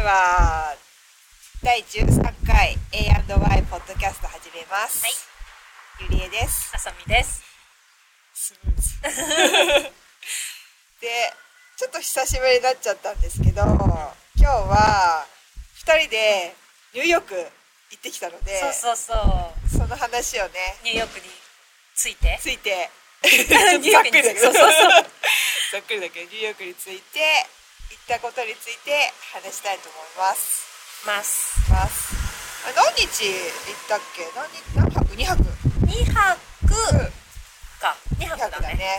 では第13回 A&Y ポッドキャスト始めます。はいゆりえです。あさみです。で、ちょっと久しぶりになっちゃったんですけど、今日は2人でニューヨーク行ってきたので、そうそうそう。その話をね、ニューヨークについて。ついて、ざっくりだけど、そうそうそう ざっくりだけど、ニューヨークについて、行ったことについて話したいと思います。ます。ます。あ何日行ったっけ？何日？何泊 ?2 泊二泊うんか。二泊だ二泊だねね。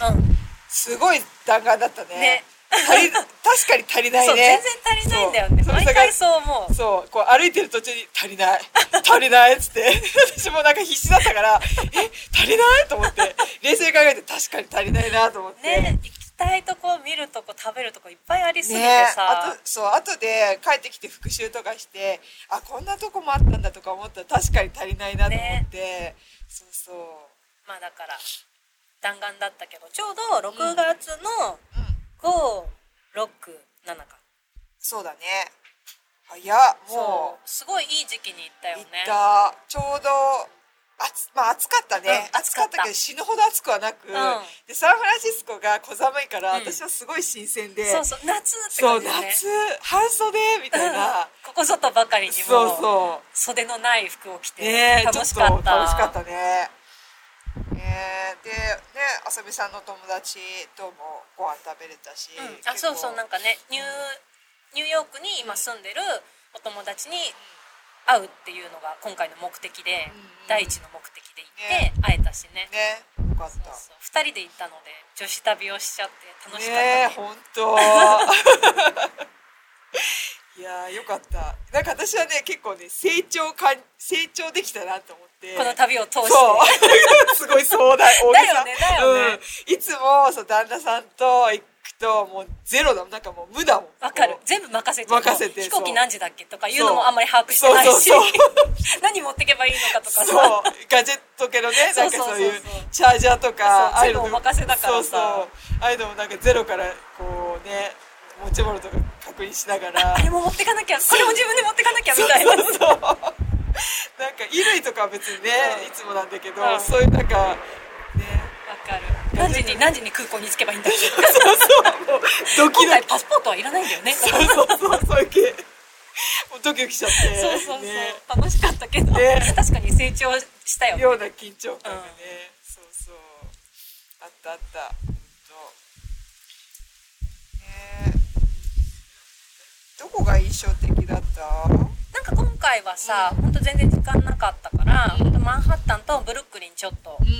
すごい弾丸だったね。ね確かに足りう。なんいね全。然足りないんだよね。そう毎回そう思う。そう、こう歩いてる途中に足りない。足りないっつって。私もなんか必死だったから、え、足りない？と思って。冷静に考えて確かに足りないなと思って。ね、行きたいとこ、見るとこ、食べるとこいっぱいありすぎてねあさ。とそう後で帰ってきて復習とかしてあこんなとこもあったんだとか思ったら確かに足りないなと思って、そうそうまあだから、弾丸だったけど、ちょうど6月のうん5、6、7か。そうだね早っもそう。すごいいい時期に行ったよう行ねっ。たちょうど暑,、まあ、暑かったね、うん暑かった。けど死ぬほど暑くはなく、ん。でサンフランシスコが小寒いから、うん。私はすごい新鮮で。そうそう、夏ってそう感じだね。夏半袖みたいな。ここ外ばかりにそうもそう。袖のない服を着て楽しかった。楽しかったね。ねえでねあさみさんの友達ともご飯食べれたし、うん。あそうそうなんかかねニューニューヨークに今住んでるお友達に会うっていうのが今回の目的で、うん第一の目的で行って会えたしね。ね。よかった。そうそう。2人で行ったので女子旅をしちゃって楽しかったねえね本当。いやーよかった。なんか私はね結構ね成長か成長できたなと思って。この旅を通して。そう。すごい壮大大げさ。ねね。うん、いつもそう旦那さんと行くともうゼロだなんかもう無だもん。わかる。全部任せて任せて飛行機何時だっけとかいうのもあんまり把握してないし。何持ってけばいいのかとかさ。そう。ガジェット系のねなんかそういうチャージャーとかああいうの全部お任せだからさ。そうそう。ああいうのもなんかゼロからこうね持ち物とか確認しながら。あれも持ってかなきゃ。これも自分で持ってかなきゃみたいな。そうそう。なんか衣類とかは別にね、うん。いつもなんだけど、うん。そういうなんかかる。何時に 何時に空港に着けばいいんだそうそう。ドキドキ。パスポートはいらないんだよね。そうそうそう。そういう。系もうドキドキしちゃって。そうそうそう、ね。楽しかったけど、ね。確かに成長したよね。ような緊張感がね、そうそう。あったあった。どこが印象的だった？なんか今回はさ、ほん。と全然時間なかったから、ほん。とマンハッタンとブルックリンちょっと、うんうん。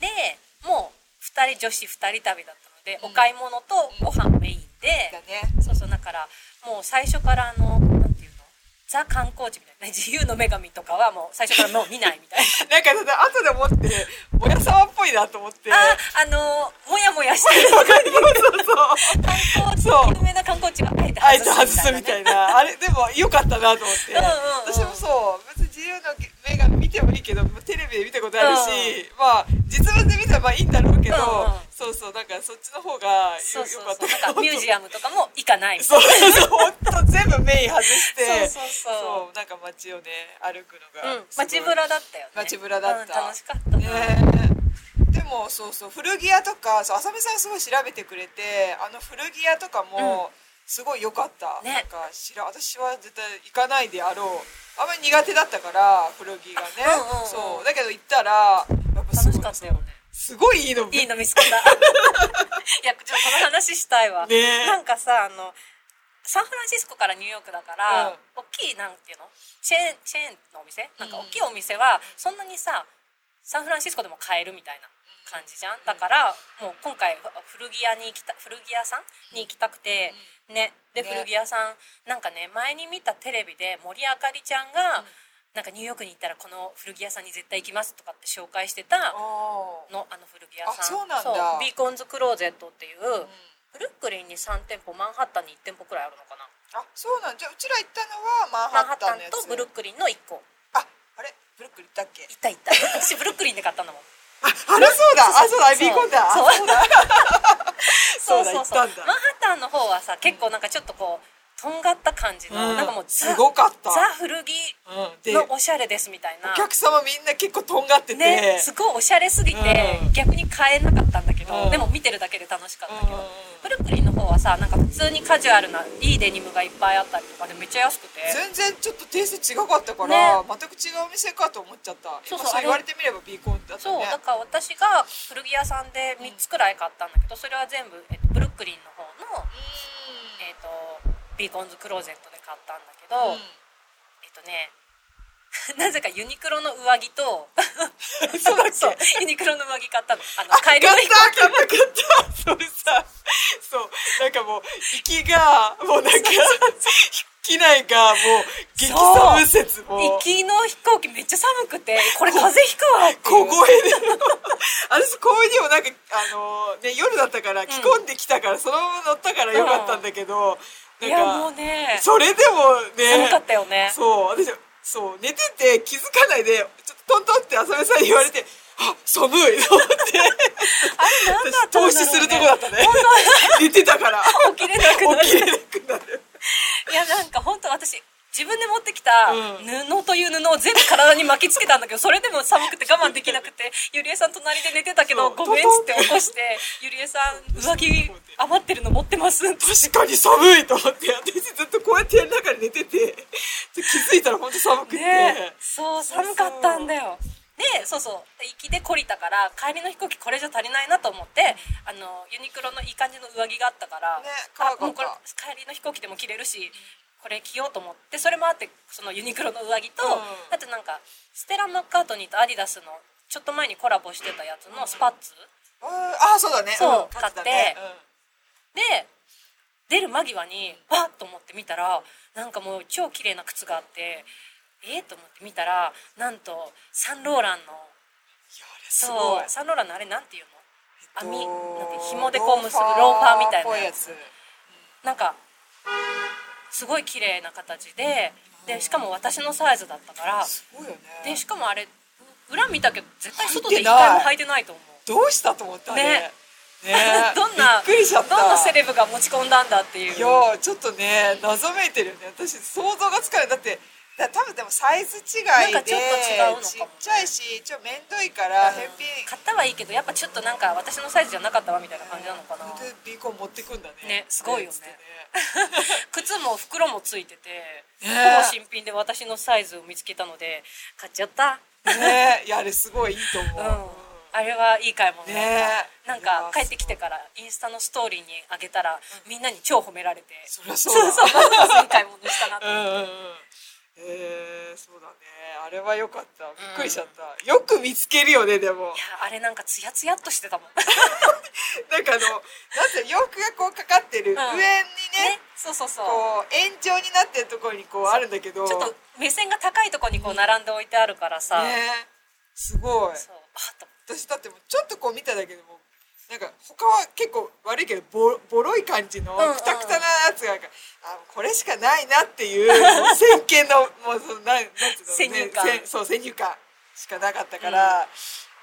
でもう2人女子2人旅だったので、お買い物とご飯メインで、だね。そうそうだからもう最初からあのなんていうの？ザ観光地みたいな。ね自由の女神とかはもう最初からもう見ないみたいな。なんかさ後で思ってもやさまっぽいなと思って。ああのもやもやしてる。そうそう観光地そう。有名な観光地があえて外外すすみたいみたいな、ね、なあれでも良かったなと思って。うんうんうん。私もそう。別に自由の女神見てもいいけどテレビで見たことあるし、まあ実物で見たらまあいいんだろうけど、うんうん。そうそうなんかそっちの方がよそうそうよかったミュージアムとかも行かないみたそいうそう本当全部メイン外してそうそうそう。そうなんか街をね歩くのが、な、うん、街ぶらだったよね。街ぶらだった。うん、楽しかったな、ね。でもそうそう古着屋とかそう浅見さんすごい調べてくれてあの古着屋とかもすごい良かった、ね。なんか知ら私は絶対行かないであろうあんまり苦手だったから古着がね、うんうんうん。そう。だけど行ったらやっぱすごい。楽しかったよね。すごいいいのいいの見つけた。いやちょっとこの話したいわ、ね。なんかさあのサンフランシスコからニューヨークだから、うん。大きいなんていうの？チェーンチェーンのお店？なんか大きいお店はそんなにさサンフランシスコでも買えるみたいな感じじゃん。だからもう今回古着屋に行きた古着屋さんに行きたくて、ね。でね。古着屋さんなんかね前に見たテレビで森あかりちゃんが、なんかニューヨークに行ったらこの古着屋さんに絶対行きますとかって紹介してたあのあの古着屋さん。あそうなんだ。ビーコンズクローゼットっていう、ブルックリンに3店舗マンハッタンに1店舗くらいあるのかな。ーあそうなんじゃあうちら行ったのはマンハッタンとブルックリンの1個。ああれ？ブルックリン行ったっけ？行った行った。私ブルックリンで買ったんだもんああれそうだ。あそうだそうビーコンだ。あそう。そうだ。そうだそう。そうマンハッタンの方はさ結構なんかちょっとこうとんがった感じの、うん。なんかもうザすごかった。ザ古着のおしゃれですみたいな。お客様みんな結構とんがってて、ねすごいおしゃれすぎて、うん。逆に買えなかったんだけど、うん。でも見てるだけで楽しかったけど、うん。ブルックリンの方はさなんか普通にカジュアルないいデニムがいっぱいあったりとかでめっちゃ安くて。全然ちょっとテイスト違かったから、ね。全く違うお店かと思っちゃった。そうそう言われてみればビーコンだったそうねだから私が古着屋さんで3つくらい買ったんだけどそれは全部、えっと、ブルックリンの方の、えっと、ビーコンズクローゼットで買ったんだけど、うん。えっとね なぜかユニクロの上着とそうユニクロの上着買ったの。あのあ帰りの買った買った買った。それさそう。なんかもう息がもうなんか機内がもう激寒説も。行きの飛行機めっちゃ寒くてこれ風邪ひくわっていう。小声で私こういうにもなんかあのね夜だったから着込んできたから、そのまま乗ったからよかったんだけど、いやなんかもうね。それでもね。寒かったよね。そう。私そう寝てて気づかないでちょっとトントンって浅見さんに言われてあ寒いと思って。あれ何だったんだろう、ね、投資するとこだったね。寝てたから。起きれなくなる。起きれなくなる。いやなんか本当私自分で持ってきたうん。布という布を全部体に巻きつけたんだけどそれでも寒くて我慢できなくて ゆりえさん隣で寝てたけどごめんっつって起こしてゆりえさん上着余ってるの持ってます確かに寒いと思って私ずっとこうやってやる中で寝てて気づいたら本当寒くて、ねそう寒かったんだよ。でそうそう。行きで懲りたから帰りの飛行機これじゃ足りないなと思ってあのユニクロのいい感じの上着があったから、ねかった。あもうこれ帰りの飛行機でも着れるしこれ着ようと思ってそれもあってそのユニクロの上着と、うん。あとなんかステラ・マッカートニーとアディダスのちょっと前にコラボしてたやつのスパッツ、うん。あそうだね。そうん。買って。たね。で出る間際にバッと思って見たらなんかもう超綺麗な靴があってえー、と思って見たらなんとサンローランのそうサンローランのあれなんていうの？網えっとなんて紐でこう結ぶローファーみたいなやつ。なんかすごい綺麗な形ででしかも私のサイズだったからね。でしかもあれ裏見たけど絶対外で一回も履いてないと思う。どうしたと思った？ねね。ね。どんなどんなセレブが持ち込んだんだっていう。いやちょっとね謎めいてるよね。私想像がつかない。だってだ多分でもサイズ違いでなんかちょっと違うのかもね。ちっちゃいしちょっと面倒いからうん。返品買ったはいいけどやっぱちょっとなんか私のサイズじゃなかったわみたいな感じなのかな。でビーコン持ってくんだね。ねすごいよね。つって 靴も袋もついててね。ほぼ新品で私のサイズを見つけたので買っちゃった。ね。ねいやあれすごいいいと思う。ん。う、あれはいい買い物だね。なんか帰ってきてからインスタのストーリーにあげたらみんなに超褒められて。そりゃそうだ。そうそう いい買い物したなとうんうんうんえー、そうだね。あれは良かった。びっくりしちゃった、よく見つけるよねでも。いやあれなんかツヤツヤっとしてたもん。なんかあのなんて洋服がこうかかってる、ん。上にねねそうそうそう。こう円状になってるところにこうあるんだけど。ちょっと目線が高いところにこう並んで置いてあるからさ、ね。すごい。そう。あと私だってもうちょっとこう見ただけでもなんか他は結構悪いけどボボロい感じのうんうん。くたくたなやつがああこれしかないなっていう先見のもうそのなんなんていうの先入観。せそう先入観しかなかったから、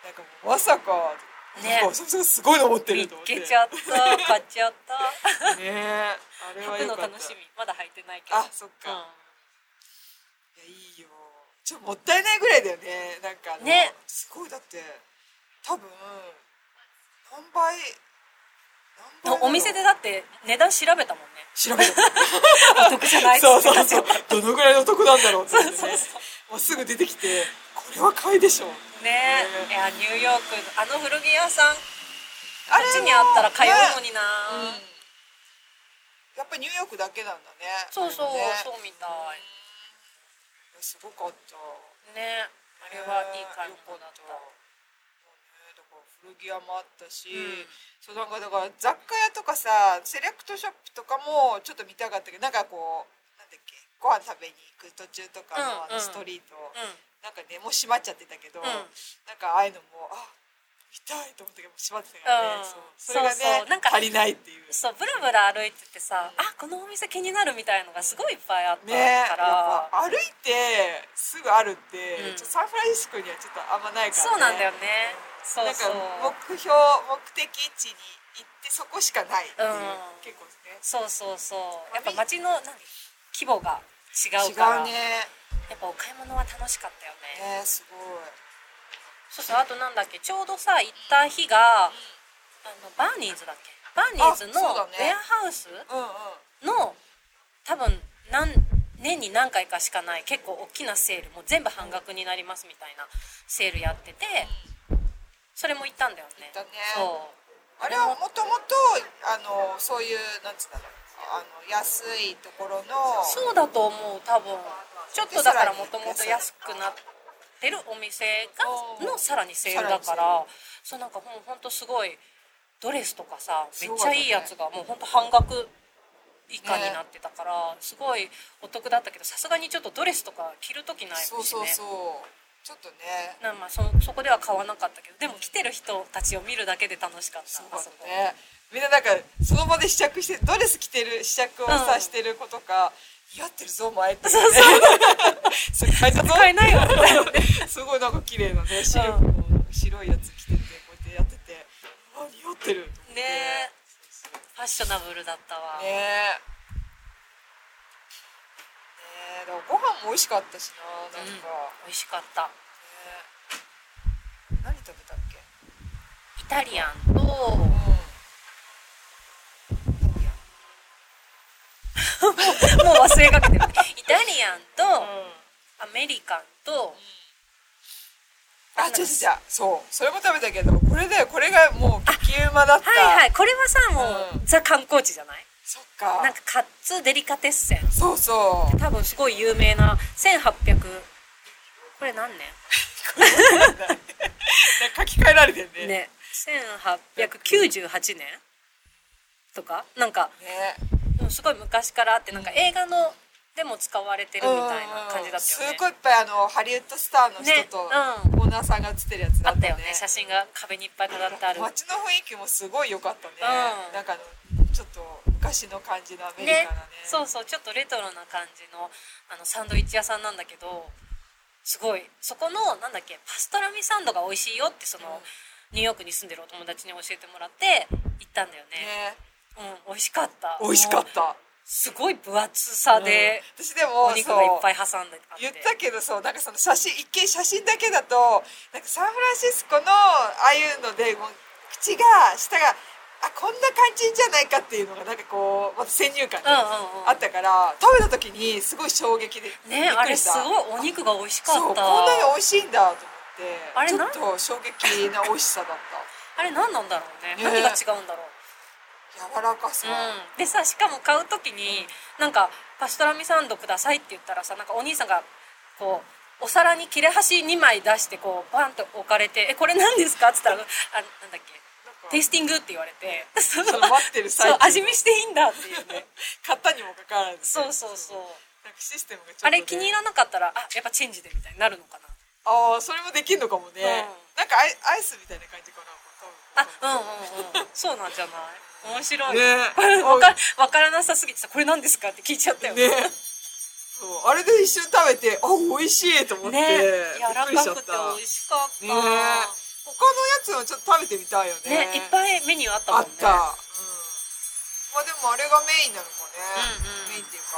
なんかもうまさかね。なんかそそすごいの持ってると思って。けちゃった買っちゃった。ねあれは履くの楽しみまだ履いてないけど。あそっか、うんいやいいよ。ちょっともったいないぐらいだよね。なんかね。すごいだって多分何倍？お店でだって値段調べたもんね。調べた。お得じゃない？そうそうそう。どのぐらいの得なんだろうって思ってね。そうそうもうすぐ出てきてこれは買いでしょね。ね。いやニューヨークあの古着屋さんこあれっちにあったら通うのにな、うん。やっぱりニューヨークだけなんだね。そうそう、ね。そうみたい。いやすごかった。ね。あれはいい買い物だった、古着屋もあったし、うん。そうなんかだから雑貨屋とかさセレクトショップとかもちょっと見たかったけどなんかこうなんだっけご飯食べに行く途中とかのあうんうん。のストリート、うん。なんかねもう閉まっちゃってたけど、うん。なんかああいうのもあ見たいと思ったけど閉まってたからね、うん。そう。それがねなんか足りないっていう。そうブラブラ歩いててさ、あこのお店気になるみたいのがすごいいっぱいあったから、ぱ歩いてすぐあるって、うん。ちょサンフランシスコにはちょっとあんまないから、ね、そうなんだよねそうなんかそう目標目的地に行ってそこしかないっていう、うん。結構ね。そうそうそう。やっぱ街の何規模が違うから。違うね。やっぱお買い物は楽しかったよね。ねすごい。そうそうあとなんだっけちょうどさ行った日が、あのバーニーズだっけ？バーニーズのウェアハウスの多分何年に何回かしかない結構大きなセールもう全部半額になりますみたいなセールやっててそれも行ったんだよね。行ったね。そう。あれはも。ともとあのそういうなんつうんだろうあの安いところのそうだと思う多分。ちょっとだからもともと安くなってるお店がうん。のさらにセールだかさらそうなんかほんほんとすごいドレスとかさめっちゃいいやつがもうほんと半額以下になってたからすごいお得だったけどさすがにちょっとドレスとか着る時ないしね。そうそうそうちょっとね。なまあそそこでは買わなかったけどでも来てる人たちを見るだけで楽しかったそうね。みんななんかその場で試着してドレス着てる試着をさ、うんしてる子とか似合ってるぞ前って、ね、そうそれ変 えたぞ。買えないよ すごいなんか綺麗なねシルクの白いやつ着ててこうやってやってて。あ似合ってると思って。ね。ファッショナブルだったわ、ね。えねえだからご飯も美味しかったしななんか、ね美味しかった。何食べたっけ？イタリアン。とうんもう忘れかけてる。イタリアンとアメリカンと。あ違う違う違うそう。それも食べたけどこれだよこれがもう激うまだった。はいはい。これはさもう、うん。ザ観光地じゃない？そっか。なんかカッツデリカテッセン。そうそう。多分すごい有名な1800これ何年？書き換えられてんね。ね。1898年とか？なんかね。うんすごい昔からあってなんか映画のでも使われてるみたいな感じだったよね。すごいいっぱいあのハリウッドスターの人ね。と、うん。オーナーさんが写ってるやつだあったよね。ね写真が壁にいっぱい飾ってある。街の雰囲気もすごい良かったね、うん。なんかちょっと昔の感じのアメリカなね。そうそう。ちょっとレトロな感じのあのサンドイッチ屋さんなんだけどすごい。そこのなんだっけパストラミサンドが美味しいよってその、ニューヨークに住んでるお友達に教えてもらって行ったんだよね。ね。うん美味しかった。美味しかった。すごい分厚さで、うん。私でもお肉がいっぱいい挟んで言ったけどそうなんかその写真一見写真だけだとなんかサンフランシスコのああいうのでもう口が舌があこんな感じじゃないかっていうのがなんかこうまた先入観うんうんうん。あったから、食べた時にすごい衝撃でびねあれすごいお肉が美味しかそうったこんなに美味しいんだと思ってあれなんちょっと衝撃な美味しさだっ あれ何なんだろうね。ね。何が違うんだろう。た柔らかさ、うん、でさしかも買う時になんかパストラミサンドくださいって言ったらさなんかお兄さんがこうお皿に切れ端2枚出してこうバンと置かれて「えこれ何ですか?」っつったら「あなんだっけ？テイスティング」って言われてそその待ってる最味見していいんだっていうね。買ったにもかかわらず。ね、そうそうそう。なんかシステムがちょっと、あれ気に入らなかったらあやっぱチェンジでみたいになるのかな。ああそれもできるのかもね、うん。なんかアイアイスみたいな感じかなあうんうんうん。そうなんじゃない？面白い。ね。これ分か分からなさすぎてさ「これ何ですか?」って聞いちゃったよね。そう。あれで一瞬食べてあ美味しいと思って、ね。柔らかくて美味しかった。ね他のやつもちょっと食べてみたいよね。ねいっぱいメニューあったもんね。あった、うん、まあでもあれがメインなのかね、うんうんメインっていうか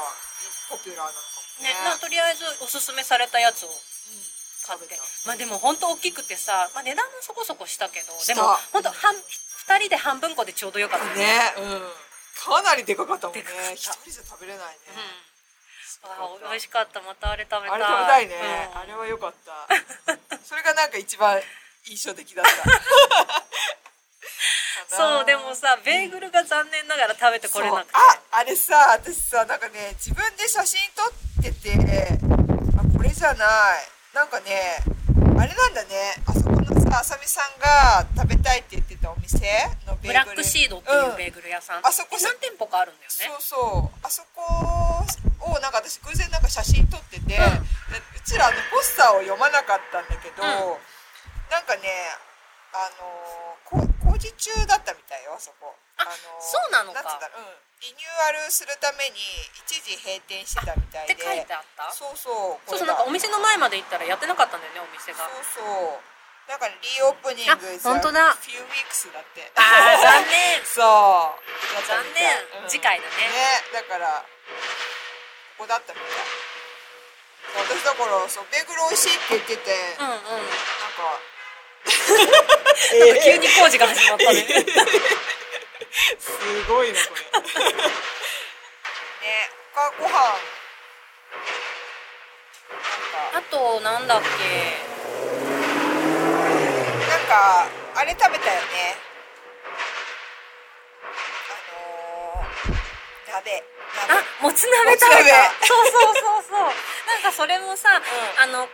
ポピュラーなのかもね。ね、なとりあえずおすすめされたやつを買って。食べたまあでも本当大きくてさ、まあ、値段もそこそこしたけどでも本当半2人で半分こでちょうどよかった。うんね。うん。かなりでかかったもんね。一人じゃ食べれないね、うん、あ美味しかった。またあれ食べたい。あれ食べたいね、うん。あれは良かった。それがなんか一番印象的だった。そうでもさベーグルが残念ながら食べてこれなくて。ああれさ私さなんかね自分で写真撮っててあこれじゃない。なんかねあれなんだね。あそこのさあさみさんが食べたいって言ってたお店のベーグル。ブラックシードっていうベーグル屋さん、あそこえ何店舗かあるんだよね。そうそう。あそこをなんか私偶然なんか写真撮ってて、でうちらあのポスターを読まなかったんだけど、うんなんかねあのこ工事中だったみたいよあそこ。あのそうなのか。んつうんだろう、うん、リニューアルするために一時閉店してたみたいで。って書いてあった？そうそう。そうそうなんかお店の前まで行ったらやってなかったんだよねお店が。そうそう。なんかねリーオープニングあ本当だ。few weeks だって。あー残念。そう。残みた。い念。次回だね。ねだからここだったみたい。私だからそうベーグル美味しいって言ってて、うんうん。なんか なんか急に工事が始まったね。すごいねこれ。ね他ご飯。あとなんだっけ？なんかあれ食べたよね。あのー、鍋。鍋。あもつ鍋食べた。そうそうそうそう。なんかそれもさ、あの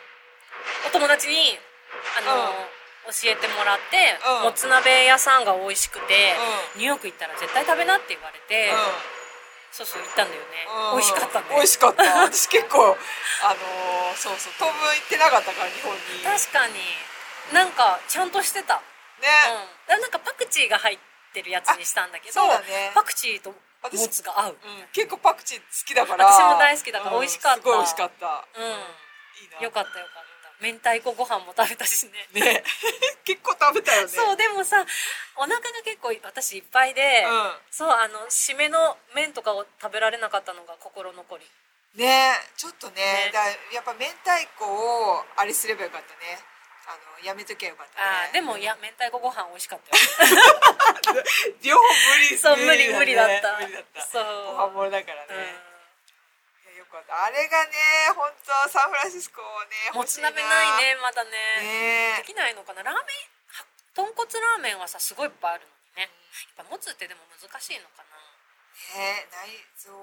お友達にあの、教えてもらって、うん。もつ鍋屋さんが美味しくて、ニューヨーク行ったら絶対食べなって言われて、うん。そうそう行ったんだよね、うん。美味しかったね。美味しかった。私結構あのー、そうそう当分行ってなかったから日本に。ね確かに。なんかちゃんとしてた。うん。なんかパクチーが入ってるやつにしたんだけどね。パクチーとも私つが合う。うん、結構パクチー好きだから。私も大好きだから美味しかった。すごい美味しかった。うん。いいな。よかったよかった明太子ご飯も食べたしね。ね。結構食べたよね。そうでもさお腹が結構私いっぱいで、うん。そうあの締めの麺とかを食べられなかったのが心残り。ね。ちょっとねね。だやっぱ明太子をあれすればよかったね。あのやめときゃよかったね。あーでもいや明太子ご飯美味しかったよ。両方無理。そう無理無理だねった。無理だった。そう。ご飯もりだからね、うんかったあれがね本当サンフランシスコねもつ鍋ないねまだね。ねできないのかな。ラーメンは豚骨ラーメンはさすごいいっぱいあるのにね。やっぱもつってでも難しいのかな。ね内臓。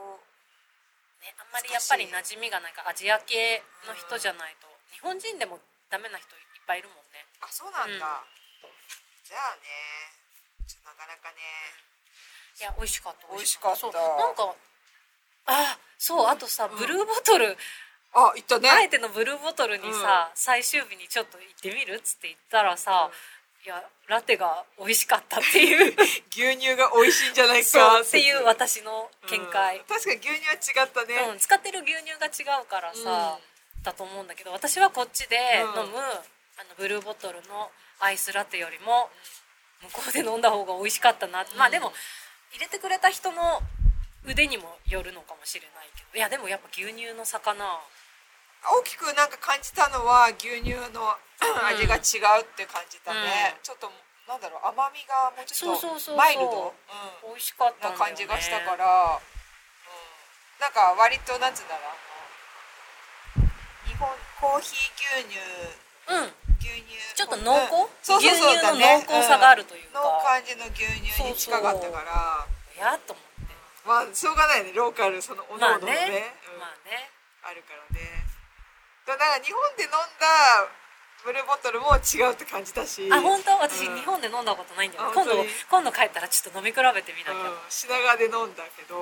ね、あんまりやっぱり馴染みがないか。らアジア系の人じゃないと、日本人でもダメな人いっぱいいるもんね。あそうなんだ、うん。じゃあねなかなかね。いや美味しかった美味しかった。なんかあそうあとさブルーボトル、あ行ったね。あえてのブルーボトルにさ、最終日にちょっと行ってみるっつって言ったらさ、いやラテが美味しかったっていう。牛乳が美味しいんじゃないかっていう。私の見解。うん、確かに牛乳は違ったね、うん使ってる牛乳が違うからさ、だと思うんだけど私はこっちでうん。飲む、あのブルーボトルのアイスラテよりも向こうで飲んだ方が美味しかったな、まあでも入れてくれた人の腕にもよるのかもしれないけど。いやでもやっぱ牛乳の魚。大きくなんか感じたのは牛乳の味が違うって感じたね、うん。ちょっとなんだろう甘みがもうちょっそうそうそうそう。とマイルド？うん。美味しかったな感じがしたから、うん、なんか割となんつうんだろう日本コーヒー牛乳。うん。牛乳。ちょっと濃厚？うん。そうそうそう牛乳の濃厚さがあるというか。ん。の感じの牛乳に近かったから。やっと思ってまあしょうがないねローカルそのおのまあおののね,、ねうん。まあね。あるからね。だから日本で飲んだブルーボトルも違うって感じたし。あ本当？私、うん。日本で飲んだことないんだよ、あ今度今度帰ったらちょっと飲み比べてみなきゃ、うん、品川で飲んだけど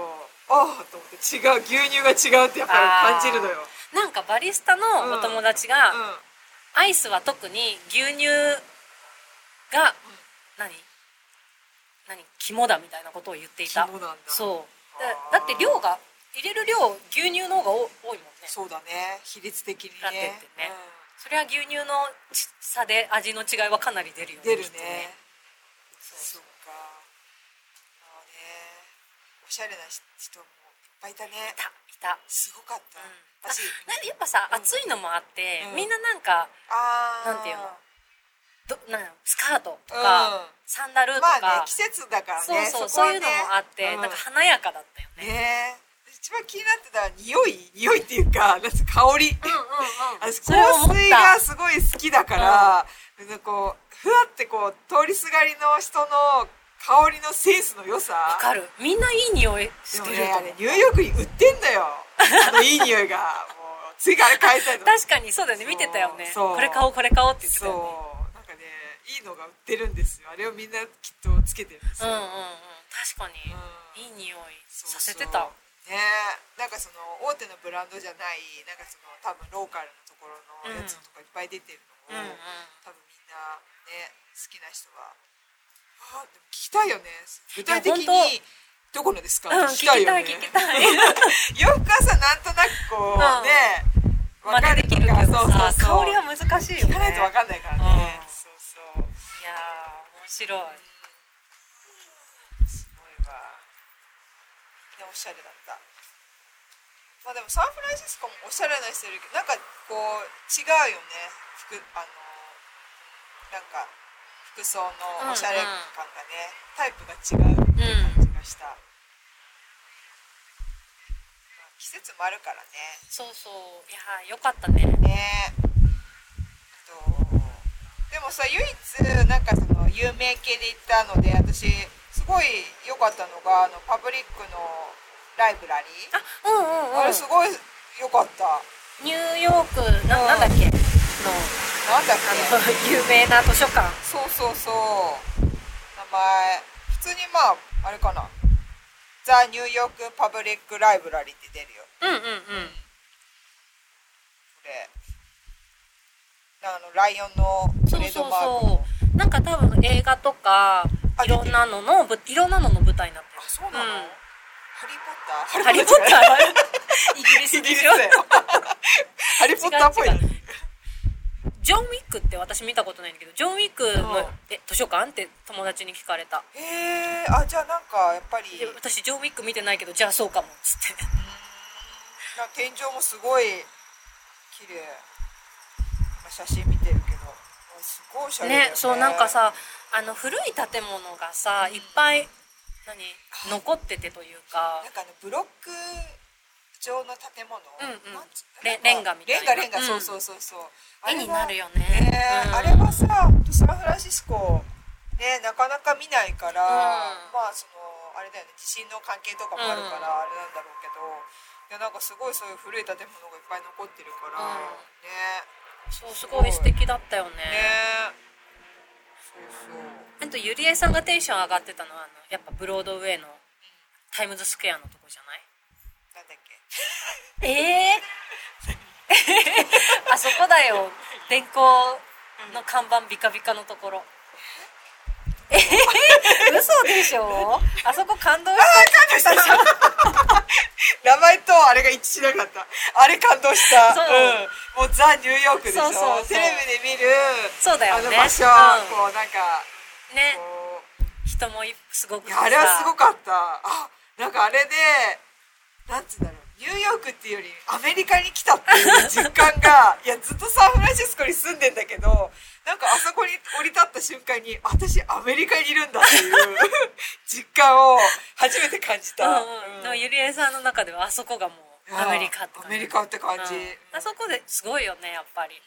ああと思って違う牛乳が違うってやっぱり感じるのよ。なんかバリスタのお友達が、うん。アイスは特に牛乳が、何？何肝だみたいなことを言っていた。そう。だって量が入れる量牛乳の方が多多いもんね。そうだね。比率的にね。ってね。うそれは牛乳のち差で味の違いはかなり出るよん出るきっとね。そうそっか。ああね。おしゃれな人もいっぱいいたね。いたいた、すごかった、うん、私。やっぱさ、うん。暑いのもあって、うん。みんななんかあー。なんていうの？どなんスカートとか、うん。サンダルとか、まあね季節だからねそうそうそういうのもあって、うん。なんか華やかだったよね。ね一番気になってた匂い。匂いっていうかなんつう香り、うんうんうん。香水がすごい好きだから、なんかこうふわってこう通りすがりの人の香りのセンスの良さ。わかる。みんないい匂いしてるね。ニューヨークに売ってんだよ。あのいい匂いが。もう次から買いたいの。確かにそうだよね。見てたよね。そう。これ買おうこれ買おうって言ってたそよねいいのが売ってるんですよ。あれをみんなきっとつけてるんですよ、うんうんうん。確かに、うん。いい匂いそうそう。させてたね。なんかその大手のブランドじゃないなんかその多分ローカルのところのやつとかいっぱい出てるのを、うんうん。多分みんなね好きな人は。あでも聞きたいよね。具体的にどこのですか、うん聞きたいよね。聞きたい聞きたい。洋服はさなんとなくこう、ね真似できるけどわかさるとかそうそうそう。香りは難しいよね。聞かないとわかんないからね、うんそう。白い。すごいわ。みんなおしゃれだった。まあでもサンフランシスコもおしゃれな人いるけどなんかこう違うよね。服あのなんか服装のおしゃれ感がね、タイプが違うっていう感じがした、まあ季節もあるからね。そうそう。いやよかったね。ね。とでもさ唯一なんかその有名系で行ったので私すごい良かったのがあのパブリックのライブラリー。あうんうんうん。あれすごい良かった。ニューヨークなうんなんだっけ？のなんだっあのけ 有名な図書館。そうそうそう。名前普通にまああれかな。ザ・ニューヨーク・パブリック・ライブラリーって出るよ。うんうん。うん。これあのライオンのトレードそうそうマークのそう。なんか多分映画とかあいろんなののぶいろんなのの舞台になってる。あそうなの、うん。ハリー・ポッター？ハリー・ポッター？イギリスでしょ？ハリー・ポッターっぽい。ジョン・ウィックって私見たことないんだけどジョン・ウィックの、うんえ図書館って友達に聞かれた。へえあじゃあなんかやっぱりで私ジョン・ウィック見てないけどじゃあそうかもっつって。な天井もすごい綺麗。今写真見てるけどあすごいおしゃれだよね。ねそうなんかさあの古い建物がさいっぱい何残っててというか。なんかあのブロック状の建物、うんうん。なんつレレンガみたいな。レンガレンガ、うん。そうそうそうそう。絵になるよね。ねうん。あれはさサンフランシスコねなかなか見ないから、ん。まあそのあれだよね地震の関係とかもあるからあれなんだろうけど、いやなんかすごいそういう古い建物がいっぱい残ってるから、うん。ねそうすごい素敵だったよね。ね。そうそう。あとゆりえさんがテンション上がってたのはあのやっぱブロードウェイのタイムズスクエアのとこじゃない？なんだっけ？ええ あそこだよ。電光の看板ビカビカのところ。えー、嘘でしょ？あそこ感動した。でしょ名前とあれが一致しなかった。あれ感動した。そう。うん、もうザ・ニューヨークでしょ。そうそうそう。テレビで見る。そうだよね。あの場所、うん。こうなんか。ね。こ人もいすごくあれはすごくかった。あなんかあれでなんつうんだろうニューヨークっていうよりアメリカに来たっていう実感がいやずっとサンフランシスコに住んでんだけどなんかあそこに降り立った瞬間に私アメリカにいるんだっていう実感を初めて感じた、うんうん、ゆりえさんの中ではあそこがもうアメリカって感じ。アメリカって感じ、うん。あそこですごいよねやっぱり。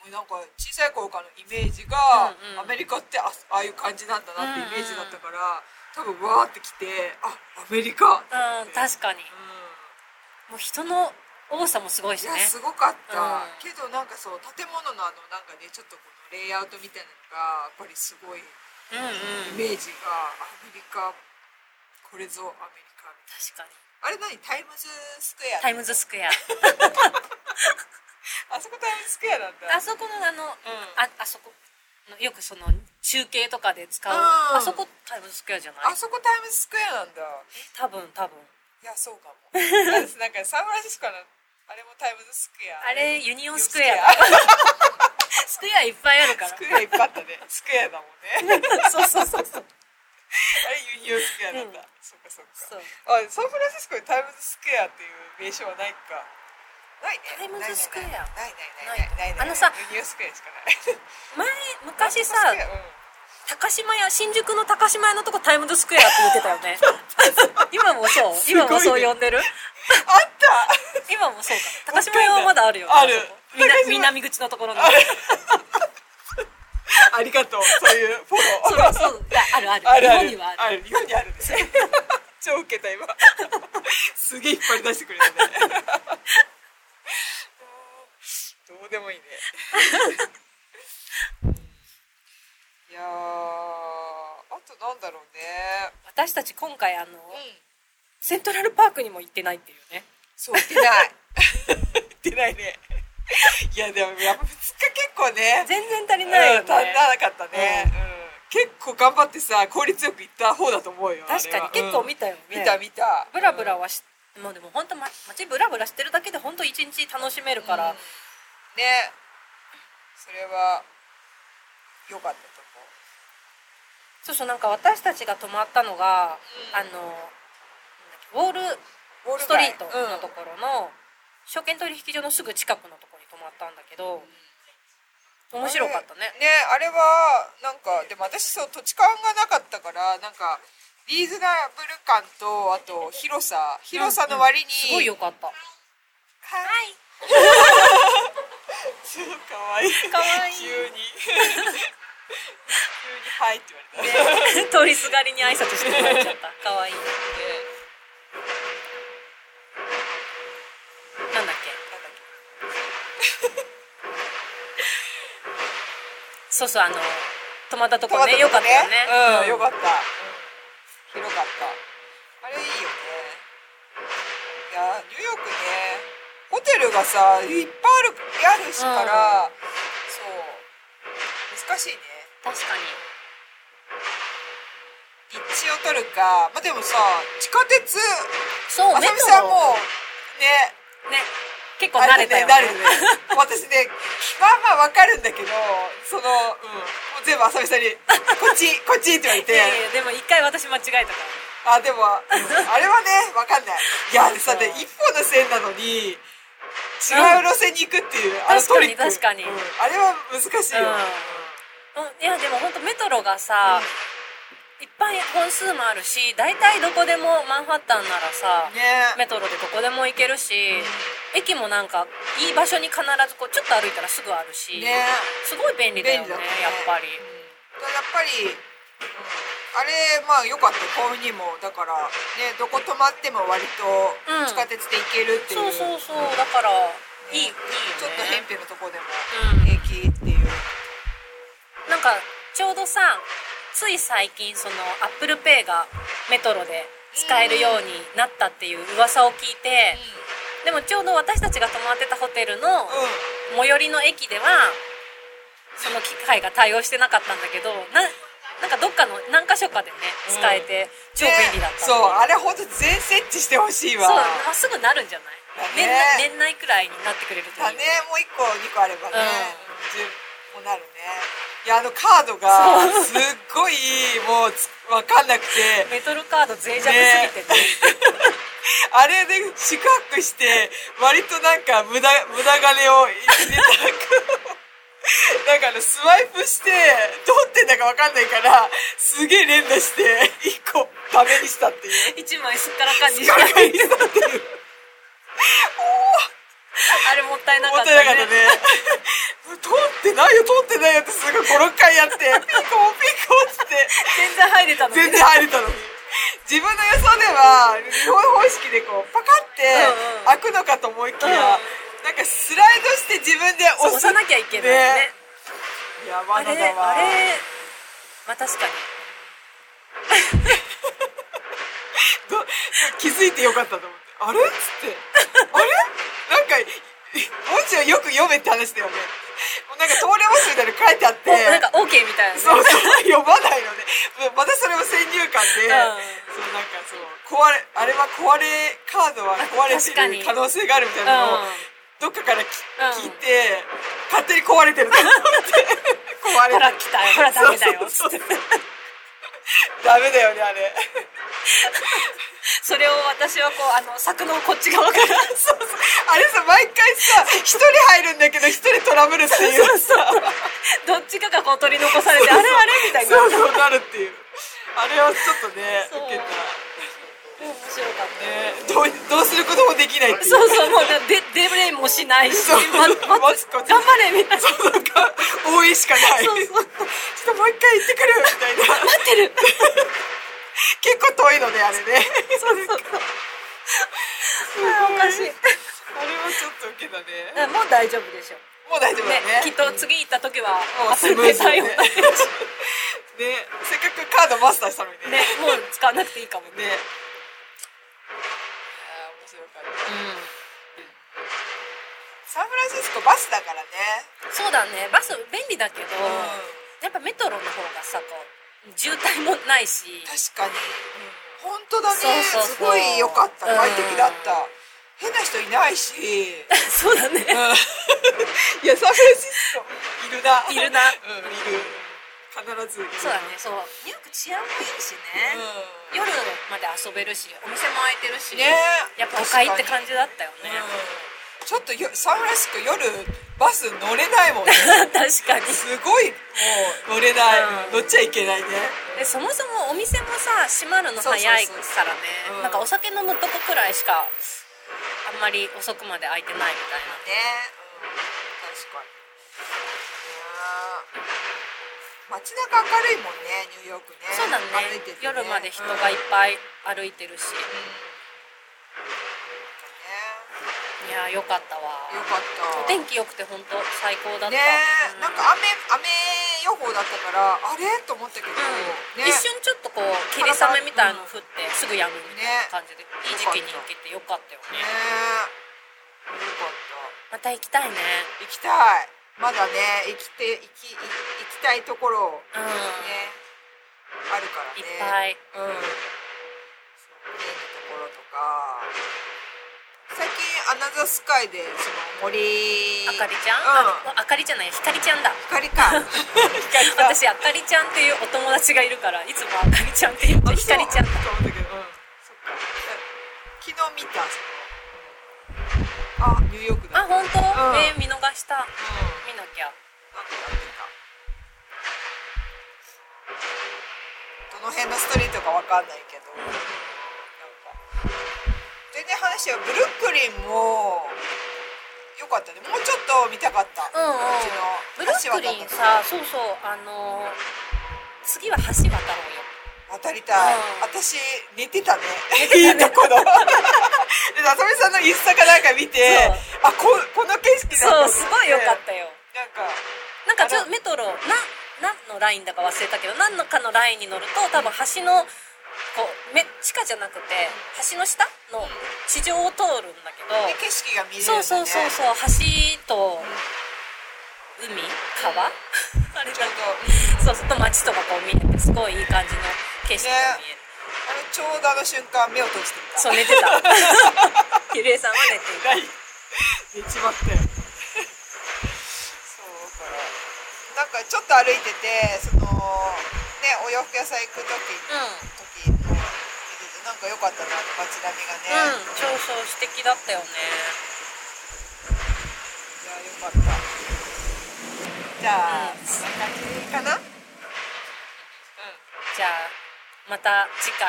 もうなんか小さい頃からのイメージが、うんうん。アメリカってあああいう感じなんだなってイメージだったから、多分わーって来てあアメリカってうん確かに。うもう人の多さもすごいしね。んいやすごかった、うん。けどなんかそう建物のあのなんかねちょっとこのレイアウトみたいなのがやっぱりすごいイうんうん。メージがアメリカこれぞアメリカみたい確かに。なあれ何？タイムズスクエア？タイムズスクエア。あそこタイムズスクエアなんだ。あそこのあの、ん。ああそこ。のよくその中継とかで使ううん。あそこタイムズスクエアじゃない？あそこタイムズスクエアなんだ。多分多分いやそうかも。私なんかサンフランシスコのあれもタイムズスクエア。あれユニオンスクエア。だスクエアいっぱいあるから。スクエアいっぱいあったね。スクエアだもんね。そうそうそうそう。あれユニオンスクエアなんだ、うん。そっかそっか。そう。あサンフランシスコにタイムズスクエアっていう名称はないか。ないね。タイムズスクエア。ないないないなないいないないない。あのさユニオンスクエアしかない。前昔さタイムズスクエアうん高島屋新宿の高島屋のとこタイムズスクエアって言ってたよね。今もそう？ね。今もそう呼んでる？あった。今もそうかな。高島屋はまだあるよね。ある。南口のところの。ありがとう。そういうフォロー。そうそう。あるある。あるある。日本にはある。ある。日本にあるんです。よ 超ウケた今。すげえ引っ張り出してくれたね。どうでもいいねいやーあとなんだろうね。私たち今回あの、うん。セントラルパークにも行ってないっていうね。そう行ってない。行ってないね。いやでもやっぱ2日結構ね。全然足りないよね、うん足らなかったね、うん結構頑張ってさ効率よく行った方だと思うよ確かに結構見たよね、見た見た。ブラブラはし、もうでも本当ま街ブラブラしてるだけで本当一日楽しめるから、うん。ね。それは良かったと思そうそうなんか私たちが泊まったのが、あのなん。だっけウォールウォールストリート街のところの証券取引所のすぐ近くのところに泊まったんだけど面白かったね。ねあれはなんかでも私そう土地勘がなかったからなんかリーズナブル感とあと広さ広さの割に、すごい良かった。はい。超かわいい。かわいい。急に 急に「はい」って言われた、ね、ね通りすがりに挨拶してもらっちゃった。かわい。いなんだっけ？そうそうあの泊まったとけこね。良かったよね。うん、よかった、うん、広かった。あれいいよね。いやニューヨークねホテルがさいっぱいあるあるしから、そう。難しいね確かに。立地を取るかまあでもさ地下鉄そうメトあさもねね結構慣れたよね。ね私ねまあまあわかるんだけどそのうんもう全部あさみさんに「こっち こっち」って言われて。いやいやでも一回私間違えたから。あでも、うんあれはねわかんない。いやでさそう。で一本の線なのに違う路線に行くっていう、あのトリック。確かに。うんあれは難しいよ、うんうんいやでも本当メトロがさ、いっぱい本数もあるし大体どこでもマンハッタンならさ、ね。メトロでどこでも行けるし、駅もなんかいい場所に必ずこうちょっと歩いたらすぐあるし、ね。すごい便利だよねね。やっぱり、うん。やっぱり、うん。あれまあ良かった。コンビニもだからねどこ泊まっても割とうん。地下鉄で行けるっていう、そうそうそう。だからいいいいちょっと辺鄙なとこでもうん。平気っていう、なんかちょうどさつい最近その Apple Pay がメトロで使えるようになったっていう噂を聞いて、でもちょうど私たちが泊まってたホテルの最寄りの駅ではその機械が対応してなかったんだけどななんかどっかの何箇所かでね使えて超便利だったっていそうあれ本当全設置してほしいわ。そうまっすぐなるんじゃない、だね。年内年内くらいになってくれるといい。よだねもう1個2個あればね、うん。十もなるねいやあのカードがすっごいもうつ分かんなくて。メトロカード脆弱すぎてね。あれで宿泊して割となんか無駄無駄金を入れたなんかあのスワイプしてどうってんだか分かんないからすげえ連打して1個ダメにしたっていう。一枚すっからかんにしガたっていう あれもったいなか思ったてなかったね。通ってないよ通ってないよってすごい56回やって。ピコピコっつって。全然入れたのに。全然入れたのに。自分の予想では日本方式でこうパカってうんうん。開くのかと思いきや、うん。なんかスライドして自分で押さなきゃいけないね。いやあまだれだわ。あれまあ確かに。ど気づいてよかったと思って。あれ？っつって。あれ？なんか文字をよく読めって話だよね。なんか通れますみたいなの書いてあって。おなんか OK みたいなね。そうそう読まないのね。またそれも先入観で、うん。そうなんかそう壊れあれは壊れカードは壊れてる可能性があるみたいなのを、うんどっかからき、うん。聞いて勝手に壊れてると思って。壊れほら来たほらダメだよ。そうそうそう ダメだよねあれ。それを私はこうあの柵のこっち側から。そうそう。あれさ毎回さ一人入るんだけど一人トラブルっていうさどっちかがこう取り残されてあれあれみたいな。そうそうなるっていう。あれはちょっとね受けた。面白かった。ね。どうどうすることもできないっていう。そうそうもう出しないしまま頑張れみたいな。そうなんか応援しかないそうそう。ちょっともう一回行ってくるみたいな。待ってる。結構遠いのねあれね。そうそうそう。おかしい。あれはちょっと受けたね。もう大丈夫でしょもう大丈夫だね。ねきっと次行った時はもうスムーズね。ね。せっかくカードマスターしたのにね。ねもう使わなくていいかもね。ねあー面白かったサンフランシスコバスだからね。そうだね。バス便利だけど、うん。やっぱメトロの方がさこう渋滞もないし。確かに、本当だね。すごい良かった。うん。快適だった、変な人いないし。そうだね。うん。いやサンフランシスコ。いるな。いるな。うんいる。ずそうだね。そう。ニューヨーク治安もいいしね、う夜まで遊べるしお店も開いてるし、ね。やっぱ都会って感じだったよね、んちょっとよサンフランシスコ夜バス乗れないもんね。確かに。すごいもう乗れない、うん。乗っちゃいけないね。でそもそもお店もさ閉まるの早いからね。うん。なんかお酒飲むとこくらいしかあんまり遅くまで開いてないみたいな。ね、うん、確かに。ね街中明るいもんねニューヨークね。そうだね。ね。夜まで人がいっぱい歩いてるし、うんいやよかったわ。ねよかった。お天気良くて本当最高だった、ねうなんか雨雨予報だったからあれ？と思ったけど、ねうん。一瞬ちょっとこう霧雨みたいの降ってすぐ止むみたいな感じで、いい時期に行けてよかったよね。ねよかった。また行きたいね。行きたい。まだね行きて行き行きたいところうん、ねあるからいっねぱい。うんそう見えるところとか最近アナザースカイでその森あかりちゃん、うん。ああかりちゃんないひかりちゃんだ。光か光か。私あかりちゃんっていうお友達がいるからいつもあかりちゃんって言ってひかりちゃんだ。と思ったけどうん。そっか。昨日見たあニューヨークだあ本当、うん。えー見逃した。うん。見なきゃ。なんかやってた。どの辺のストリートかわかんないけど、なんか全然話はブルックリンもよかったね。もうちょっと見たかった、うんうん。ブルックリンさそうそうあのー次は橋渡ろうよ。渡りたい、うん。私寝てたね。寝てたね。いいところ。で夏美さんのインスタかなんか見てあここの景色そうすごい良かったよ。なんかなんかちょっとメトロな何のラインだか忘れたけど何のかのラインに乗ると多分橋のこうめ地下じゃなくて橋の下の地上を通るんだけどで景色が見れるんだ、ね、そうそうそうそう橋と海川？あれだどそうそうと街とかこう見えてすごいいい感じの景色が見える、あのちょうどあの瞬間目を閉じていた。そう寝てた。ゆりえさんは寝ていた。ない。寝ちまったよ。そうだからなんかちょっと歩いててそのねお洋服屋さん行く時かったな街並みがね、うん、うん、そうそう素敵だったよね。いや良かった。じゃあ、うんそんな感じかな？うん。じゃあまた次回。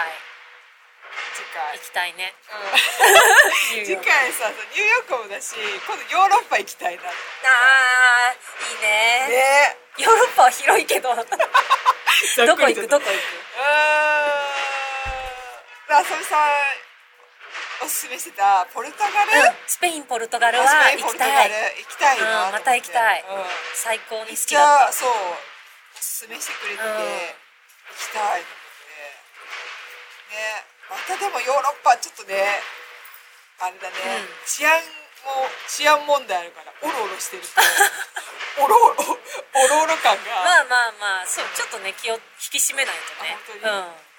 次回。行きたいね。ニュー次回さニューヨークもだし今度ヨーロッパ行きたいな。あーいいね。ね。ヨーロッパは広いけど。どこ行く？どこ行く？うーんあさみさんおすすめしてたポルトガル、うん。スペインポルトガルは行きたい。行きたいなうんまた行きたい。うん。最高に好じきだった。そうおすすめしてくれてて、うん。行きたいと思って。ねまたでもヨーロッパちょっとねあれだね、うん。治安も治安問題あるからオロオロしてるとオロオロオロオロ感が、まあまあまあそうちょっとね気を引き締めないとね。あ本当に？うん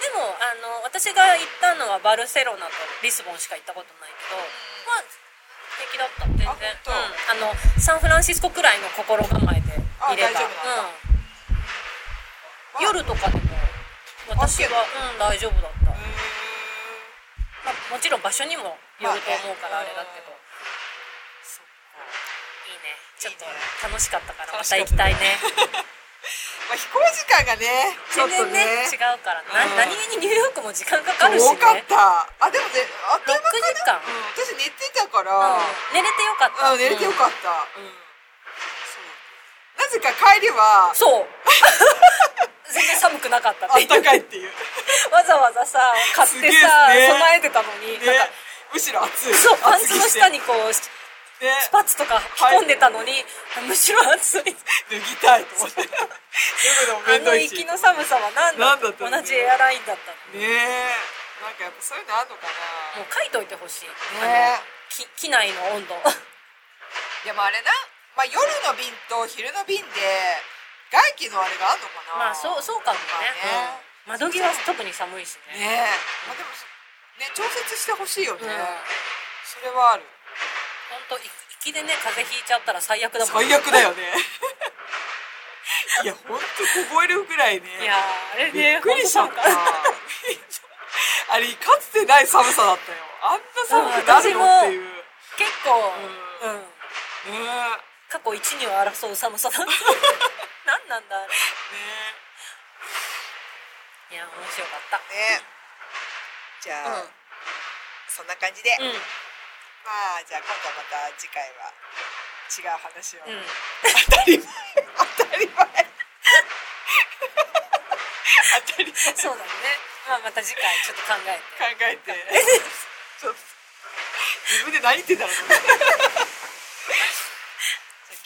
でもあの私が行ったのはバルセロナとリスボンしか行ったことないけど、まあ平気だった全然。うん、あのサンフランシスコくらいの心構えでいれば。うん、夜とかでも私はうん大丈夫だった、まあ、もちろん場所にもよると思うからまあれだけど、いいね。ちょっと楽しかったからまた行きたいね まあ、飛行時間がねちょ全っとね。然ね。違うからな、うん。何気にニューヨークも時間かかるし多かっねた。あでもねあっという間か6時間。な、うん、私寝てたから、うん。寝れてよかった。うん、寝れてよっかった、なぜか帰りはそう。全然寒くなかったっあったかいっていう。わざわざさ買ってさ、ね。備えてたのに、なんね。かむしろ暑い。そうパンツの下ににこうスねパッツとか着込んでたのに、むしろ暑い。脱ぎたいと思って。あの行きの寒さは何だ何だ同じエアラインだったの？ねえ。なんかやっぱそういうのあんのかもう書いといてほしい、なねあのき機内の温度。え でもあれな、まあ、夜の便と昼の便で外気のあれがあんのかな。まあそうそうかもね,、まあね。うん、窓際特に寒いしね。ねえ。まあでもね調節してほしいよね、うん。それはある本当行きでね風邪ひいちゃったら最悪だもん最悪だよね。いや本当凍えるぐらいね。いやーあれびねっくりしちゃった。あれかつてない寒さだったよ。あんな寒くなるのっていう。結構ううん、ね過去一二を争う寒さだった。何なんだあれ。ねいや面白かった。ねじゃあ、うん。そんな感じで、うんまあじゃあ今度はまた次回は違う話を、うん。当たり前。当たり前。当たり前。そうだね。まあまた次回ちょっと考えて。考えて。ちょっと自分で何言ってんだろうと思って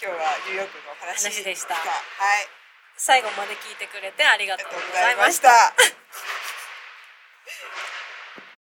じゃあ今日はニューヨークのお話話でした。はい。最後まで聞いてくれてありがとうございました